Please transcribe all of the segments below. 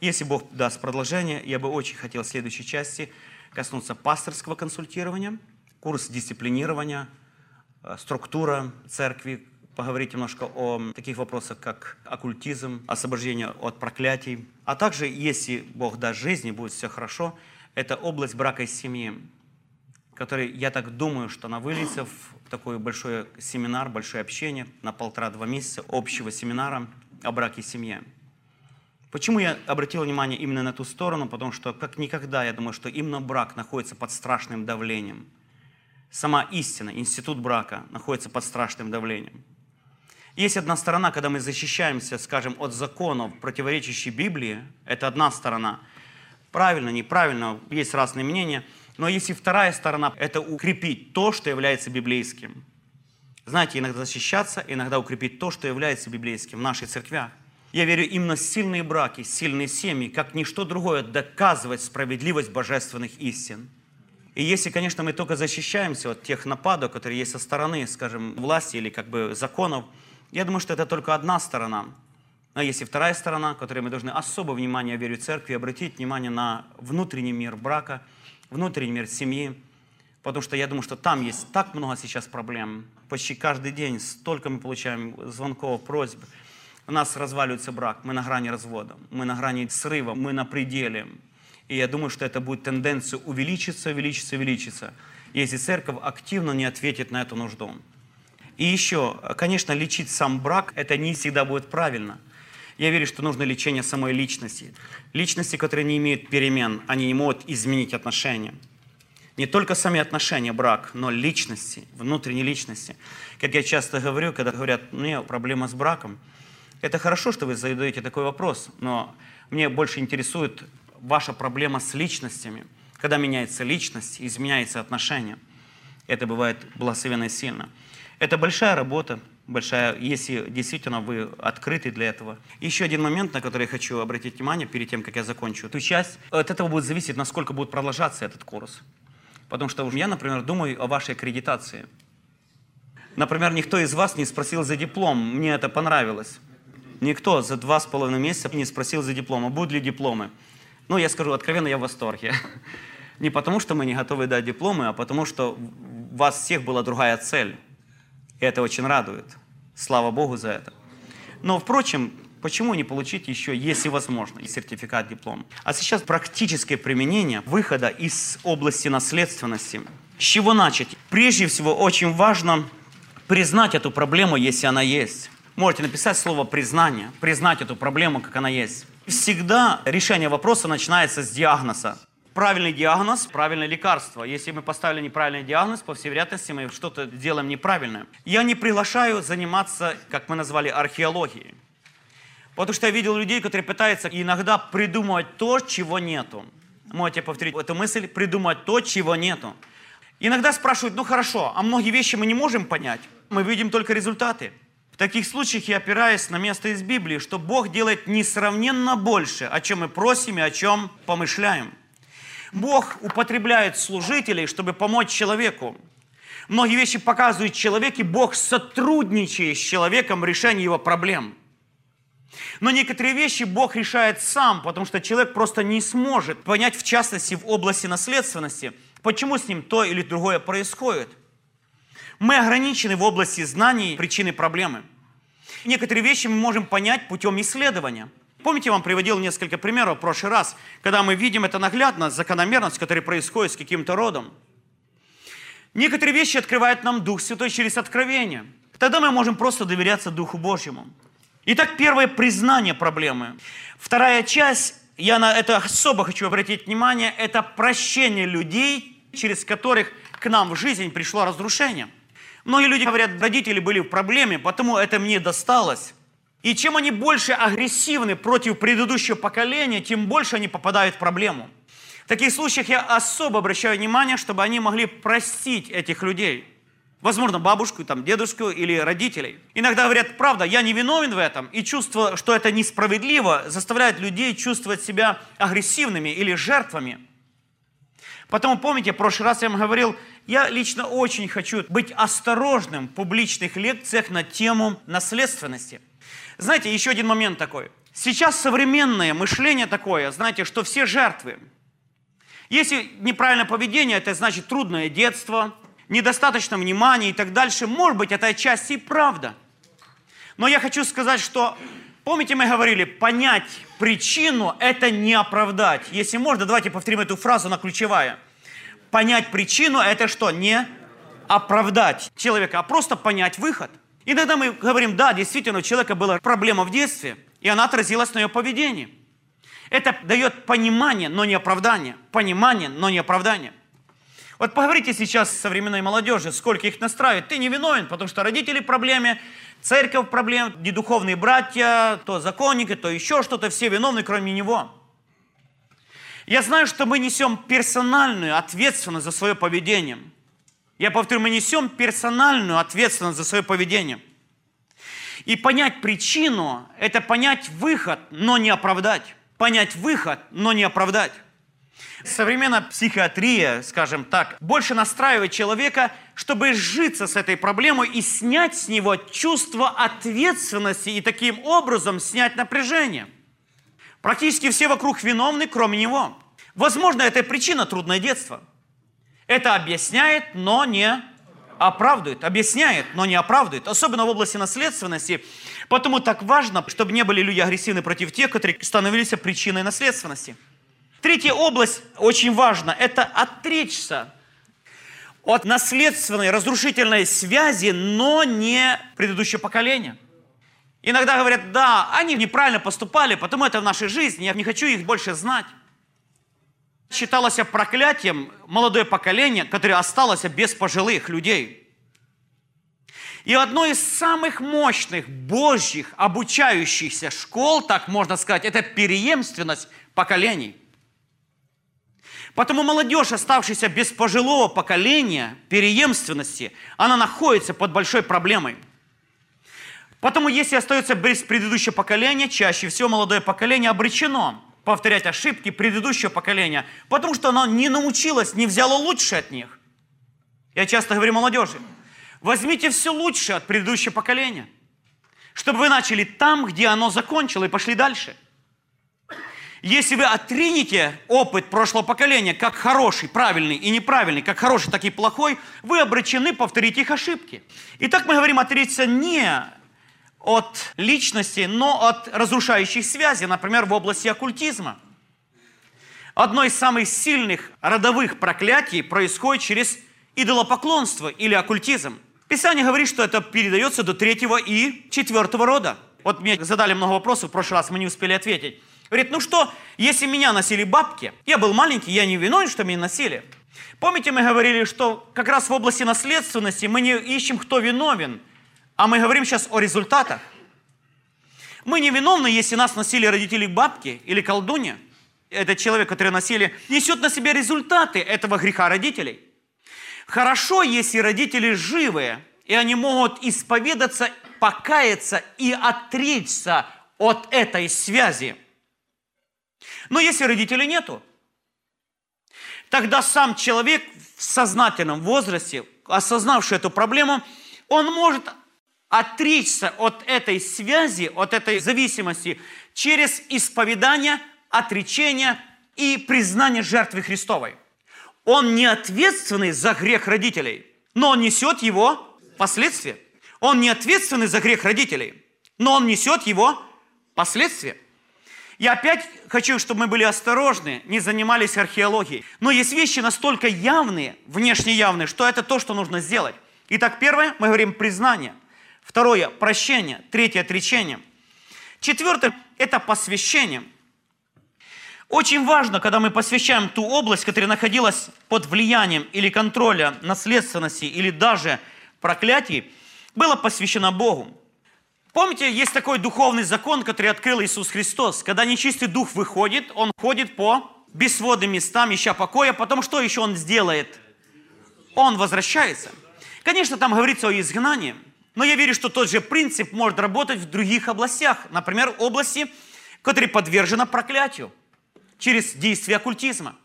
Если Бог даст продолжение, я бы очень хотел в следующей части коснуться пасторского консультирования, курс дисциплинирования, э, структура церкви, поговорить немножко о таких вопросах, как оккультизм, освобождение от проклятий. А также, если Бог даст жизни, будет все хорошо, это область брака и семьи, который, я так думаю, что она выльется в такой большой семинар, большое общение на полтора-два месяца общего семинара о браке и семье. Почему я обратил внимание именно на ту сторону? Потому что как никогда, я думаю, что именно брак находится под страшным давлением. Сама истина, институт брака находится под страшным давлением. Есть одна сторона, когда мы защищаемся, скажем, от законов, противоречащих Библии, это одна сторона. Правильно, неправильно, есть разные мнения. Но есть и вторая сторона, это укрепить то, что является библейским. Знаете, иногда защищаться, иногда укрепить то, что является библейским в нашей церквях. Я верю, именно сильные браки, сильные семьи, как ничто другое, доказывать справедливость божественных истин. И если, конечно, мы только защищаемся от тех нападок, которые есть со стороны, скажем, власти или как бы законов, я думаю, что это только одна сторона. Но есть и вторая сторона, которой мы должны особое внимание, я верю, церкви, обратить внимание на внутренний мир брака, внутренний мир семьи, потому что я думаю, что там есть так много сейчас проблем. Почти каждый день столько мы получаем звонков, просьб. У нас разваливается брак, мы на грани развода, мы на грани срыва, мы на пределе. И я думаю, что это будет тенденция увеличиться, увеличиться, увеличиться, если церковь активно не ответит на эту нужду. И еще, конечно, лечить сам брак, это не всегда будет правильно. Я верю, что нужно лечение самой личности. Личности, которые не имеют перемен, они не могут изменить отношения. Не только сами отношения, брак, но личности, внутренней личности. Как я часто говорю, когда говорят, нет, проблема с браком. Это хорошо, что вы задаете такой вопрос, но мне больше интересует ваша проблема с личностями. Когда меняется личность, изменяется отношение. Это бывает благословенно и сильно. Это большая работа, большая, если действительно вы открыты для этого. Еще один момент, на который я хочу обратить внимание перед тем, как я закончу эту часть. От этого будет зависеть, насколько будет продолжаться этот курс. Потому что я, например, думаю о вашей аккредитации. Например, никто из вас не спросил за диплом, мне это понравилось. Никто за два с половиной месяца не спросил за диплом, а будут ли дипломы. Ну, я скажу откровенно, я в восторге. Не потому, что мы не готовы дать дипломы, а потому, что у вас всех была другая цель. И это очень радует. Слава Богу за это. Но, впрочем, почему не получить еще, если возможно, и сертификат, диплом? А сейчас практическое применение выхода из области наследственности. С чего начать? Прежде всего, очень важно признать эту проблему, если она есть. Можете написать слово «признание», признать эту проблему, как она есть. Всегда решение вопроса начинается с диагноза правильный диагноз, правильное лекарство. Если мы поставили неправильный диагноз, по всей вероятности мы что-то делаем неправильное. Я не приглашаю заниматься, как мы назвали, археологией. Потому что я видел людей, которые пытаются иногда придумывать то, чего нету. Можете повторить эту мысль, придумать то, чего нету. Иногда спрашивают, ну хорошо, а многие вещи мы не можем понять. Мы видим только результаты. Таких случаях я опираюсь на место из Библии, что Бог делает несравненно больше, о чем мы просим и о чем помышляем. Бог употребляет служителей, чтобы помочь человеку. Многие вещи показывают человек, и Бог сотрудничает с человеком в решении его проблем. Но некоторые вещи Бог решает сам, потому что человек просто не сможет понять, в частности, в области наследственности, почему с ним то или другое происходит. Мы ограничены в области знаний причины проблемы. Некоторые вещи мы можем понять путем исследования – Помните, я вам приводил несколько примеров в прошлый раз, когда мы видим это наглядно, закономерность, которая происходит с каким-то родом. Некоторые вещи открывает нам Дух Святой через откровение. Тогда мы можем просто доверяться Духу Божьему. Итак, первое признание проблемы. Вторая часть, я на это особо хочу обратить внимание, это прощение людей, через которых к нам в жизнь пришло разрушение. Многие люди говорят, родители были в проблеме, потому это мне досталось. И чем они больше агрессивны против предыдущего поколения, тем больше они попадают в проблему. В таких случаях я особо обращаю внимание, чтобы они могли простить этих людей. Возможно, бабушку, там, дедушку или родителей. Иногда говорят, правда, я не виновен в этом, и чувство, что это несправедливо, заставляет людей чувствовать себя агрессивными или жертвами. Потому помните, в прошлый раз я вам говорил, я лично очень хочу быть осторожным в публичных лекциях на тему наследственности. Знаете, еще один момент такой. Сейчас современное мышление такое, знаете, что все жертвы. Если неправильное поведение, это значит трудное детство, недостаточно внимания и так дальше. Может быть, это отчасти и правда. Но я хочу сказать, что, помните, мы говорили, понять причину – это не оправдать. Если можно, давайте повторим эту фразу, она ключевая. Понять причину – это что? Не оправдать человека, а просто понять выход. И тогда мы говорим, да, действительно, у человека была проблема в детстве, и она отразилась на ее поведении. Это дает понимание, но не оправдание. Понимание, но не оправдание. Вот поговорите сейчас с современной молодежью, сколько их настраивает. Ты не виновен, потому что родители в проблеме, церковь в проблеме, не духовные братья, то законники, то еще что-то, все виновны, кроме него. Я знаю, что мы несем персональную ответственность за свое поведение. Я повторю, мы несем персональную ответственность за свое поведение. И понять причину – это понять выход, но не оправдать. Понять выход, но не оправдать. Современная психиатрия, скажем так, больше настраивает человека, чтобы сжиться с этой проблемой и снять с него чувство ответственности и таким образом снять напряжение. Практически все вокруг виновны, кроме него. Возможно, это причина трудное детство. Это объясняет, но не оправдывает. Объясняет, но не оправдывает. Особенно в области наследственности. Потому так важно, чтобы не были люди агрессивны против тех, которые становились причиной наследственности. Третья область очень важна – это отречься от наследственной разрушительной связи, но не предыдущее поколение. Иногда говорят, да, они неправильно поступали, потому это в нашей жизни, я не хочу их больше знать. Считалось проклятием молодое поколение, которое осталось без пожилых людей. И одной из самых мощных божьих обучающихся школ, так можно сказать, это переемственность поколений – Потому молодежь, оставшаяся без пожилого поколения, переемственности, она находится под большой проблемой. Потому если остается без предыдущего поколения, чаще всего молодое поколение обречено повторять ошибки предыдущего поколения, потому что оно не научилось, не взяло лучше от них. Я часто говорю молодежи, возьмите все лучшее от предыдущего поколения, чтобы вы начали там, где оно закончило, и пошли дальше – если вы отринете опыт прошлого поколения как хороший, правильный и неправильный, как хороший, так и плохой, вы обречены повторить их ошибки. Итак, мы говорим отречься не от личности, но от разрушающих связей, например, в области оккультизма. Одно из самых сильных родовых проклятий происходит через идолопоклонство или оккультизм. Писание говорит, что это передается до третьего и четвертого рода. Вот мне задали много вопросов в прошлый раз, мы не успели ответить. Говорит, ну что, если меня носили бабки, я был маленький, я не виновен, что меня носили. Помните, мы говорили, что как раз в области наследственности мы не ищем, кто виновен, а мы говорим сейчас о результатах. Мы не виновны, если нас носили родители бабки или колдунья. Этот человек, который носили, несет на себе результаты этого греха родителей. Хорошо, если родители живые, и они могут исповедаться, покаяться и отречься от этой связи – но если родителей нету, тогда сам человек в сознательном возрасте, осознавший эту проблему, он может отречься от этой связи, от этой зависимости через исповедание, отречение и признание жертвы Христовой. Он не ответственный за грех родителей, но он несет его последствия. Он не ответственный за грех родителей, но он несет его последствия. Я опять хочу, чтобы мы были осторожны, не занимались археологией. Но есть вещи настолько явные, внешне явные, что это то, что нужно сделать. Итак, первое, мы говорим признание. Второе, прощение. Третье, отречение. Четвертое, это посвящение. Очень важно, когда мы посвящаем ту область, которая находилась под влиянием или контроля наследственности или даже проклятий, было посвящено Богу. Помните, есть такой духовный закон, который открыл Иисус Христос. Когда нечистый дух выходит, он ходит по бесводным местам, ища покоя. Потом что еще он сделает? Он возвращается. Конечно, там говорится о изгнании. Но я верю, что тот же принцип может работать в других областях. Например, области, которая подвержена проклятию через действие оккультизма.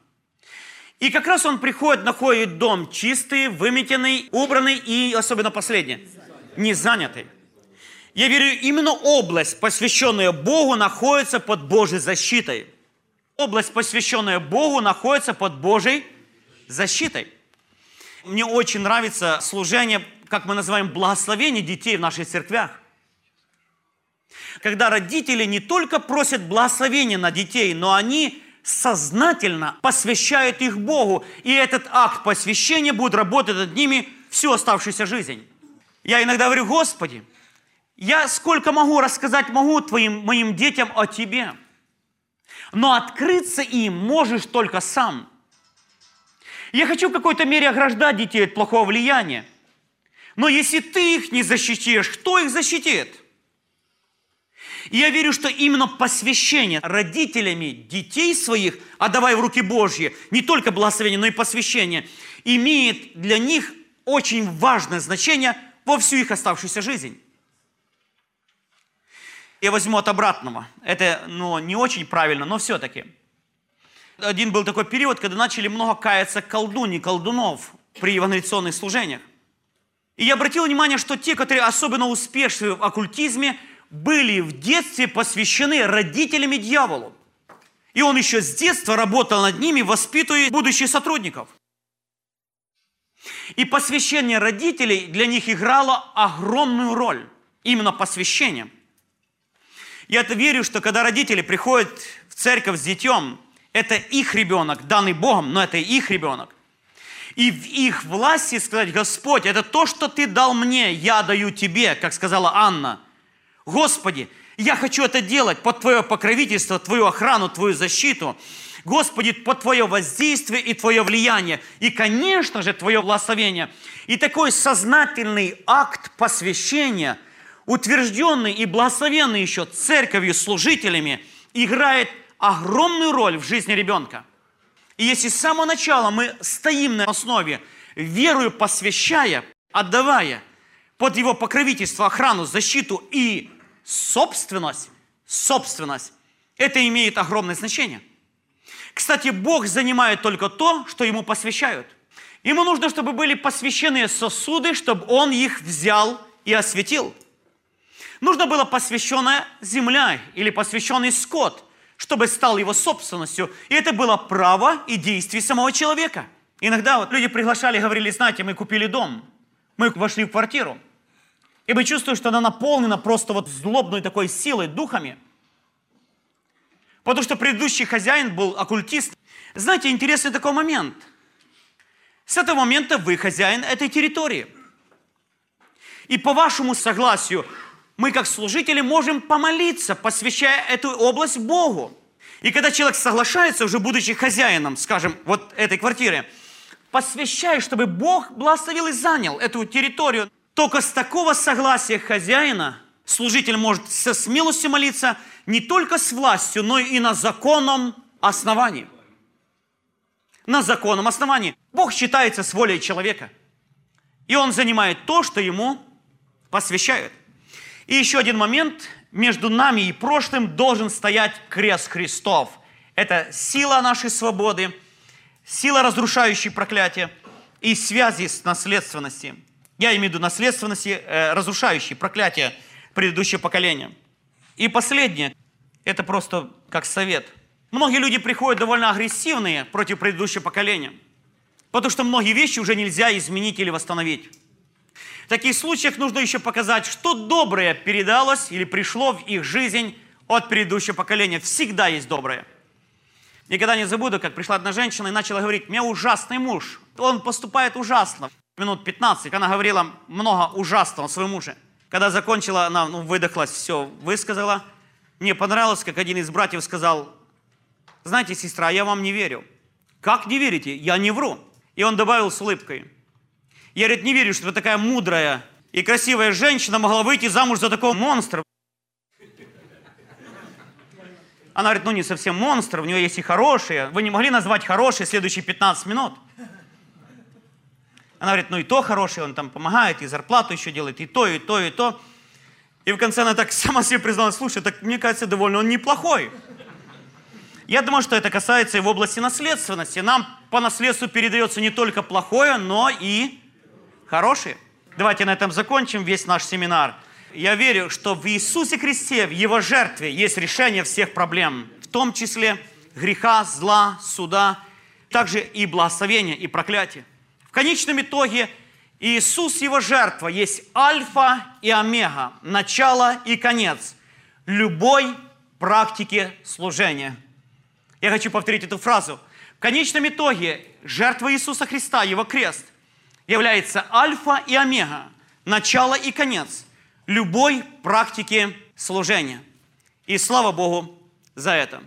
И как раз он приходит, находит дом чистый, выметенный, убранный и, особенно последнее, не занятый. Я верю, именно область, посвященная Богу, находится под Божьей защитой. Область, посвященная Богу, находится под Божьей защитой. Мне очень нравится служение, как мы называем, благословение детей в наших церквях. Когда родители не только просят благословения на детей, но они сознательно посвящают их Богу. И этот акт посвящения будет работать над ними всю оставшуюся жизнь. Я иногда говорю, Господи, я сколько могу рассказать могу твоим, моим детям о Тебе. Но открыться им можешь только сам. Я хочу в какой-то мере ограждать детей от плохого влияния. Но если ты их не защитишь, кто их защитит? И я верю, что именно посвящение родителями детей своих, отдавая в руки Божьи, не только благословение, но и посвящение, имеет для них очень важное значение во всю их оставшуюся жизнь. Я возьму от обратного. Это ну, не очень правильно, но все-таки. Один был такой период, когда начали много каяться колдуни, колдунов при евангелиционных служениях. И я обратил внимание, что те, которые особенно успешны в оккультизме – были в детстве посвящены родителями дьяволу. И он еще с детства работал над ними, воспитывая будущих сотрудников. И посвящение родителей для них играло огромную роль. Именно посвящение. Я это верю, что когда родители приходят в церковь с детем, это их ребенок, данный Богом, но это их ребенок. И в их власти сказать, Господь, это то, что Ты дал мне, я даю Тебе, как сказала Анна – Господи, я хочу это делать под Твое покровительство, Твою охрану, Твою защиту. Господи, под Твое воздействие и Твое влияние. И, конечно же, Твое благословение. И такой сознательный акт посвящения, утвержденный и благословенный еще церковью, служителями, играет огромную роль в жизни ребенка. И если с самого начала мы стоим на основе, верую посвящая, отдавая под его покровительство, охрану, защиту и собственность, собственность, это имеет огромное значение. Кстати, Бог занимает только то, что Ему посвящают. Ему нужно, чтобы были посвящены сосуды, чтобы Он их взял и осветил. Нужно было посвященная земля или посвященный скот, чтобы стал его собственностью. И это было право и действие самого человека. Иногда вот люди приглашали, говорили, знаете, мы купили дом, мы вошли в квартиру, и мы чувствуем, что она наполнена просто вот злобной такой силой, духами. Потому что предыдущий хозяин был оккультист. Знаете, интересный такой момент. С этого момента вы хозяин этой территории. И по вашему согласию мы, как служители, можем помолиться, посвящая эту область Богу. И когда человек соглашается, уже будучи хозяином, скажем, вот этой квартиры, посвящая, чтобы Бог благословил и занял эту территорию, только с такого согласия хозяина служитель может со смелостью молиться не только с властью, но и на законном основании. На законном основании. Бог считается с волей человека. И он занимает то, что ему посвящают. И еще один момент. Между нами и прошлым должен стоять крест Христов. Это сила нашей свободы, сила, разрушающей проклятие и связи с наследственностью. Я имею в виду наследственности, э, разрушающие проклятия предыдущего поколения. И последнее, это просто как совет. Многие люди приходят довольно агрессивные против предыдущего поколения, потому что многие вещи уже нельзя изменить или восстановить. Таких случаях нужно еще показать, что доброе передалось или пришло в их жизнь от предыдущего поколения. Всегда есть доброе. Никогда не забуду, как пришла одна женщина и начала говорить, у меня ужасный муж, он поступает ужасно минут 15, она говорила много ужасного о своем муже. Когда закончила, она ну, выдохлась, все высказала. Мне понравилось, как один из братьев сказал, знаете, сестра, я вам не верю. Как не верите? Я не вру. И он добавил с улыбкой. Я, говорит, не верю, что вы такая мудрая и красивая женщина могла выйти замуж за такого монстра. Она говорит, ну не совсем монстр, у него есть и хорошие. Вы не могли назвать хорошие следующие 15 минут? Она говорит, ну и то хороший, он там помогает, и зарплату еще делает, и то, и то, и то. И в конце она так сама себе призналась, слушай, так мне кажется, довольно он неплохой. Я думаю, что это касается и в области наследственности. Нам по наследству передается не только плохое, но и хорошее. Давайте на этом закончим весь наш семинар. Я верю, что в Иисусе Христе, в Его жертве есть решение всех проблем, в том числе греха, зла, суда, также и благословения, и проклятия. В конечном итоге Иисус, Его жертва, есть альфа и омега, начало и конец любой практики служения. Я хочу повторить эту фразу. В конечном итоге жертва Иисуса Христа, Его крест, является альфа и омега, начало и конец любой практики служения. И слава Богу за это.